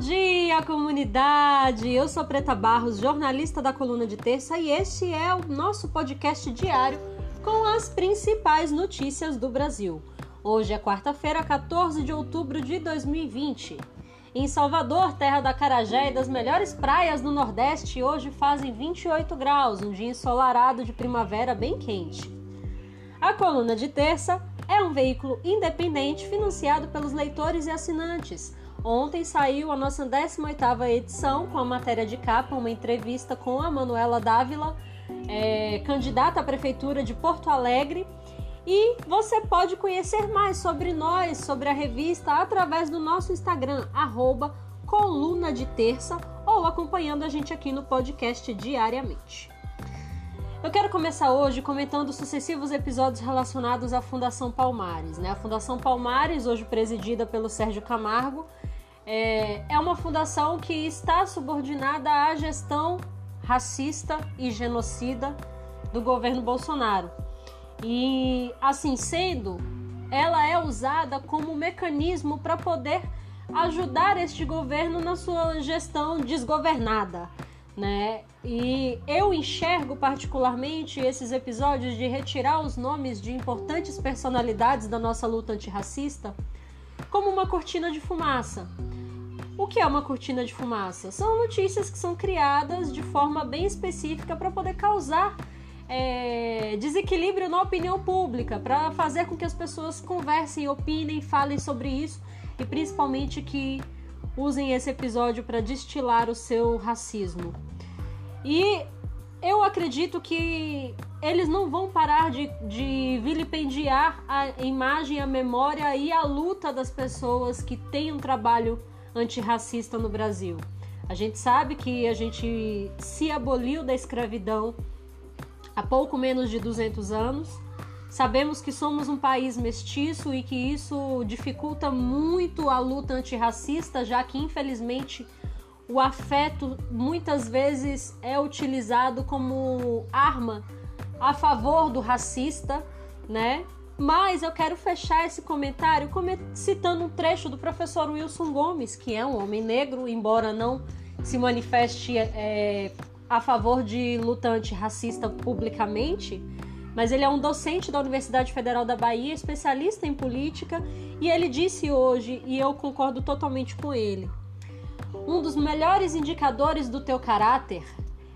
dia, comunidade! Eu sou Preta Barros, jornalista da Coluna de Terça, e este é o nosso podcast diário com as principais notícias do Brasil. Hoje é quarta-feira, 14 de outubro de 2020. Em Salvador, terra da Carajé e das melhores praias do Nordeste, hoje fazem 28 graus, um dia ensolarado de primavera bem quente. A Coluna de Terça é um veículo independente financiado pelos leitores e assinantes Ontem saiu a nossa 18ª edição com a matéria de capa, uma entrevista com a Manuela Dávila, é, candidata à Prefeitura de Porto Alegre. E você pode conhecer mais sobre nós, sobre a revista, através do nosso Instagram, arroba coluna de terça, ou acompanhando a gente aqui no podcast diariamente. Eu quero começar hoje comentando sucessivos episódios relacionados à Fundação Palmares. Né? A Fundação Palmares, hoje presidida pelo Sérgio Camargo, é, é uma fundação que está subordinada à gestão racista e genocida do governo Bolsonaro. E assim sendo, ela é usada como mecanismo para poder ajudar este governo na sua gestão desgovernada, né? E eu enxergo particularmente esses episódios de retirar os nomes de importantes personalidades da nossa luta antirracista como uma cortina de fumaça. O que é uma cortina de fumaça? São notícias que são criadas de forma bem específica para poder causar é, desequilíbrio na opinião pública, para fazer com que as pessoas conversem, opinem, falem sobre isso e principalmente que usem esse episódio para destilar o seu racismo. E eu acredito que eles não vão parar de, de vilipendiar a imagem, a memória e a luta das pessoas que têm um trabalho antirracista no Brasil. A gente sabe que a gente se aboliu da escravidão há pouco menos de 200 anos. Sabemos que somos um país mestiço e que isso dificulta muito a luta antirracista, já que infelizmente o afeto muitas vezes é utilizado como arma a favor do racista, né? Mas eu quero fechar esse comentário citando um trecho do professor Wilson Gomes, que é um homem negro, embora não se manifeste é, a favor de luta antirracista publicamente, mas ele é um docente da Universidade Federal da Bahia, especialista em política, e ele disse hoje, e eu concordo totalmente com ele: um dos melhores indicadores do teu caráter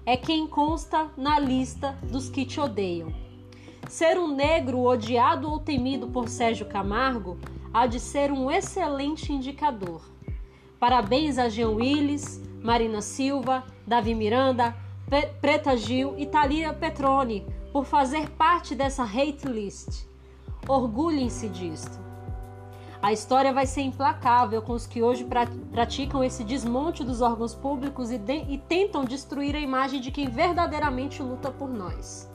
é quem consta na lista dos que te odeiam. Ser um negro odiado ou temido por Sérgio Camargo há de ser um excelente indicador. Parabéns a Jean Willis, Marina Silva, Davi Miranda, Preta Gil e Thalia Petroni por fazer parte dessa hate list. Orgulhem-se disto. A história vai ser implacável com os que hoje praticam esse desmonte dos órgãos públicos e, e tentam destruir a imagem de quem verdadeiramente luta por nós.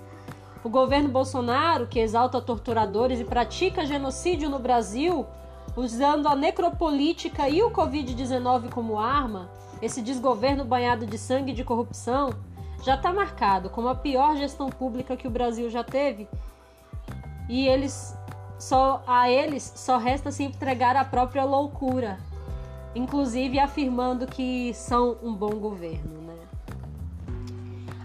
O governo Bolsonaro, que exalta torturadores e pratica genocídio no Brasil, usando a necropolítica e o Covid-19 como arma, esse desgoverno banhado de sangue e de corrupção, já está marcado como a pior gestão pública que o Brasil já teve. E eles só a eles só resta se entregar à própria loucura, inclusive afirmando que são um bom governo.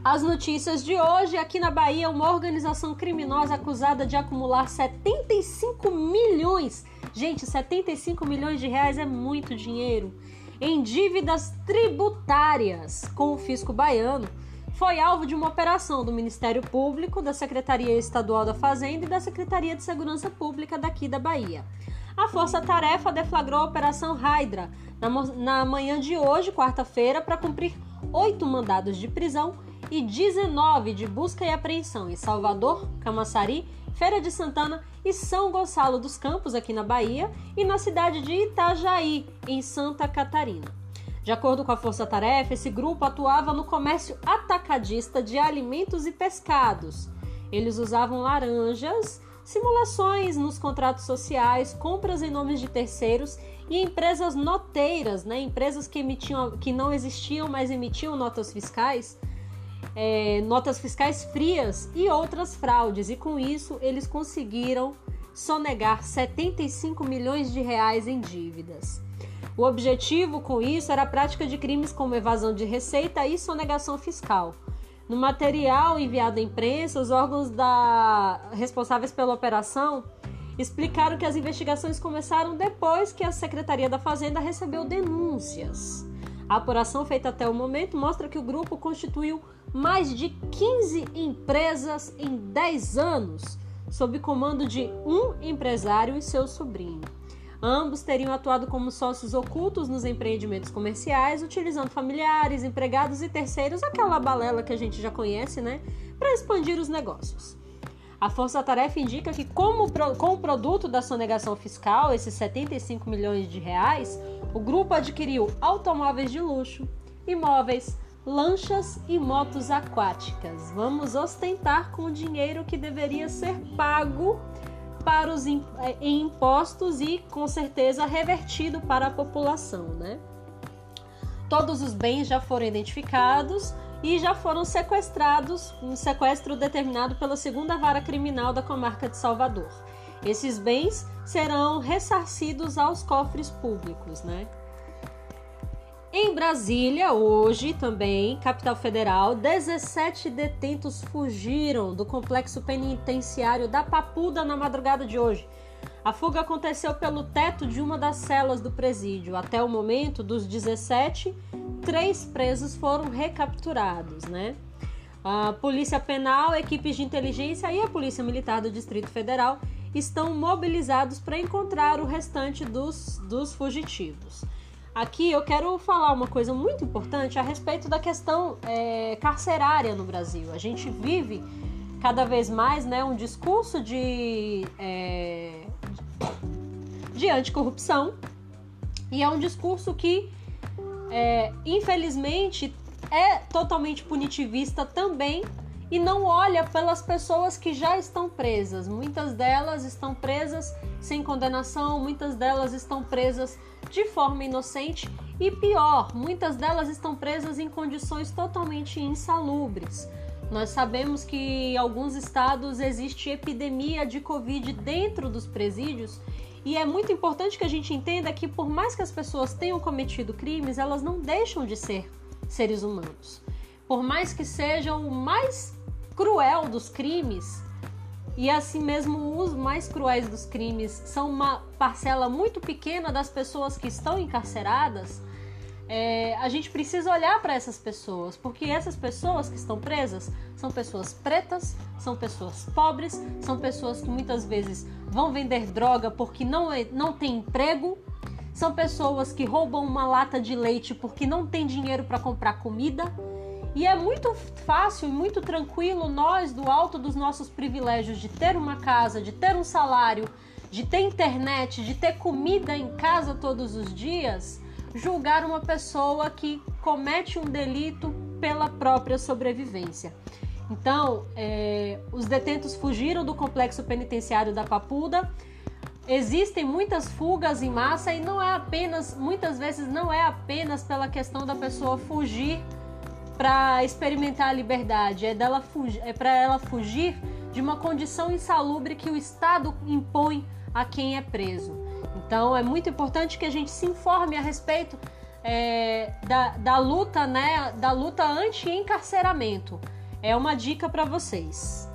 As notícias de hoje, aqui na Bahia, uma organização criminosa acusada de acumular 75 milhões, gente, 75 milhões de reais é muito dinheiro, em dívidas tributárias com o fisco baiano, foi alvo de uma operação do Ministério Público, da Secretaria Estadual da Fazenda e da Secretaria de Segurança Pública daqui da Bahia. A Força Tarefa deflagrou a Operação Hydra na, manhã de hoje, quarta-feira, para cumprir oito mandados de prisão e 19 de busca e apreensão em Salvador, Camaçari, Feira de Santana e São Gonçalo dos Campos, aqui na Bahia, e na cidade de Itajaí, em Santa Catarina. De acordo com a Força Tarefa, esse grupo atuava no comércio atacadista de alimentos e pescados. Eles usavam laranjas, simulações nos contratos sociais, compras em nomes de terceiros e empresas noteiras, né? empresas que, emitiam, que não existiam, mas emitiam notas fiscais é, notas fiscais frias e outras fraudes, e com isso eles conseguiram sonegar 75 milhões de reais em dívidas. O objetivo com isso era a prática de crimes como evasão de receita e sonegação fiscal. No material enviado à imprensa, os órgãos da... responsáveis pela operação explicaram que as investigações começaram depois que a Secretaria da Fazenda recebeu denúncias. A apuração feita até o momento mostra que o grupo constituiu mais de 15 empresas em 10 anos, sob comando de um empresário e seu sobrinho. Ambos teriam atuado como sócios ocultos nos empreendimentos comerciais, utilizando familiares, empregados e terceiros, aquela balela que a gente já conhece, né, para expandir os negócios. A força-tarefa indica que, como, com o produto da sonegação fiscal, esses 75 milhões de reais, o grupo adquiriu automóveis de luxo, imóveis, lanchas e motos aquáticas. Vamos ostentar com o dinheiro que deveria ser pago para os em impostos e com certeza revertido para a população, né? Todos os bens já foram identificados e já foram sequestrados, um sequestro determinado pela segunda vara criminal da comarca de Salvador. Esses bens serão ressarcidos aos cofres públicos, né? Em Brasília, hoje também, capital federal, 17 detentos fugiram do complexo penitenciário da Papuda na madrugada de hoje. A fuga aconteceu pelo teto de uma das celas do presídio. Até o momento, dos 17, três presos foram recapturados, né? A Polícia Penal, equipes de inteligência e a Polícia Militar do Distrito Federal estão mobilizados para encontrar o restante dos, dos fugitivos. Aqui eu quero falar uma coisa muito importante a respeito da questão é, carcerária no Brasil. A gente vive cada vez mais né, um discurso de, é, de anticorrupção e é um discurso que, é, infelizmente, é totalmente punitivista também e não olha pelas pessoas que já estão presas. Muitas delas estão presas sem condenação, muitas delas estão presas de forma inocente e pior, muitas delas estão presas em condições totalmente insalubres. Nós sabemos que em alguns estados existe epidemia de Covid dentro dos presídios e é muito importante que a gente entenda que, por mais que as pessoas tenham cometido crimes, elas não deixam de ser seres humanos. Por mais que sejam o mais cruel dos crimes, e assim mesmo os mais cruéis dos crimes são uma parcela muito pequena das pessoas que estão encarceradas, é, a gente precisa olhar para essas pessoas, porque essas pessoas que estão presas são pessoas pretas, são pessoas pobres, são pessoas que muitas vezes vão vender droga porque não, é, não tem emprego, são pessoas que roubam uma lata de leite porque não tem dinheiro para comprar comida e é muito fácil e muito tranquilo nós, do alto dos nossos privilégios de ter uma casa, de ter um salário, de ter internet, de ter comida em casa todos os dias, julgar uma pessoa que comete um delito pela própria sobrevivência. Então, é, os detentos fugiram do complexo penitenciário da Papuda. Existem muitas fugas em massa e não é apenas, muitas vezes não é apenas pela questão da pessoa fugir para experimentar a liberdade, é dela é para ela fugir de uma condição insalubre que o Estado impõe a quem é preso. Então é muito importante que a gente se informe a respeito é, da, da luta, né, da luta anti-encarceramento. É uma dica para vocês.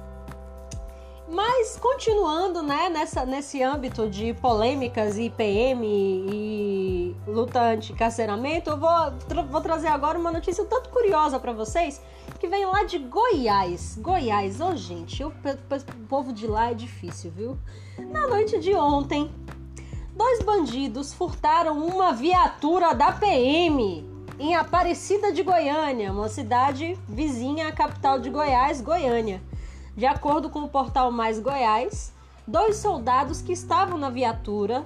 Mas continuando né, nessa, nesse âmbito de polêmicas e PM e luta anti-carceramento, eu vou, tra vou trazer agora uma notícia tanto curiosa para vocês, que vem lá de Goiás. Goiás, ô oh, gente, o povo de lá é difícil, viu? Na noite de ontem, dois bandidos furtaram uma viatura da PM em Aparecida de Goiânia, uma cidade vizinha à capital de Goiás, Goiânia. De acordo com o portal Mais Goiás, dois soldados que estavam na viatura,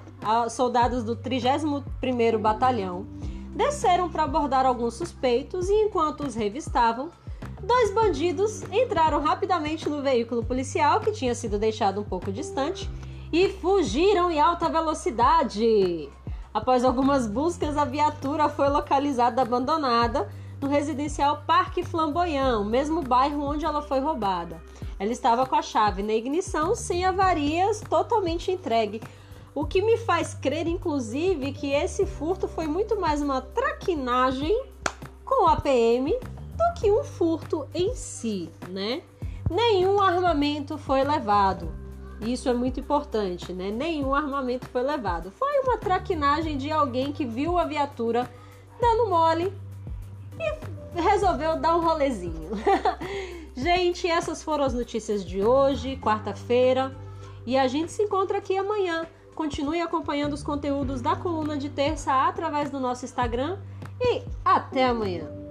soldados do 31º Batalhão, desceram para abordar alguns suspeitos e enquanto os revistavam, dois bandidos entraram rapidamente no veículo policial que tinha sido deixado um pouco distante e fugiram em alta velocidade. Após algumas buscas, a viatura foi localizada abandonada no residencial Parque Flamboyant, mesmo bairro onde ela foi roubada. Ela estava com a chave na ignição, sem avarias, totalmente entregue O que me faz crer, inclusive, que esse furto foi muito mais uma traquinagem com a PM do que um furto em si, né? Nenhum armamento foi levado. Isso é muito importante, né? Nenhum armamento foi levado. Foi uma traquinagem de alguém que viu a viatura dando mole e resolveu dar um rolezinho. Gente, essas foram as notícias de hoje, quarta-feira, e a gente se encontra aqui amanhã. Continue acompanhando os conteúdos da coluna de terça através do nosso Instagram e até amanhã.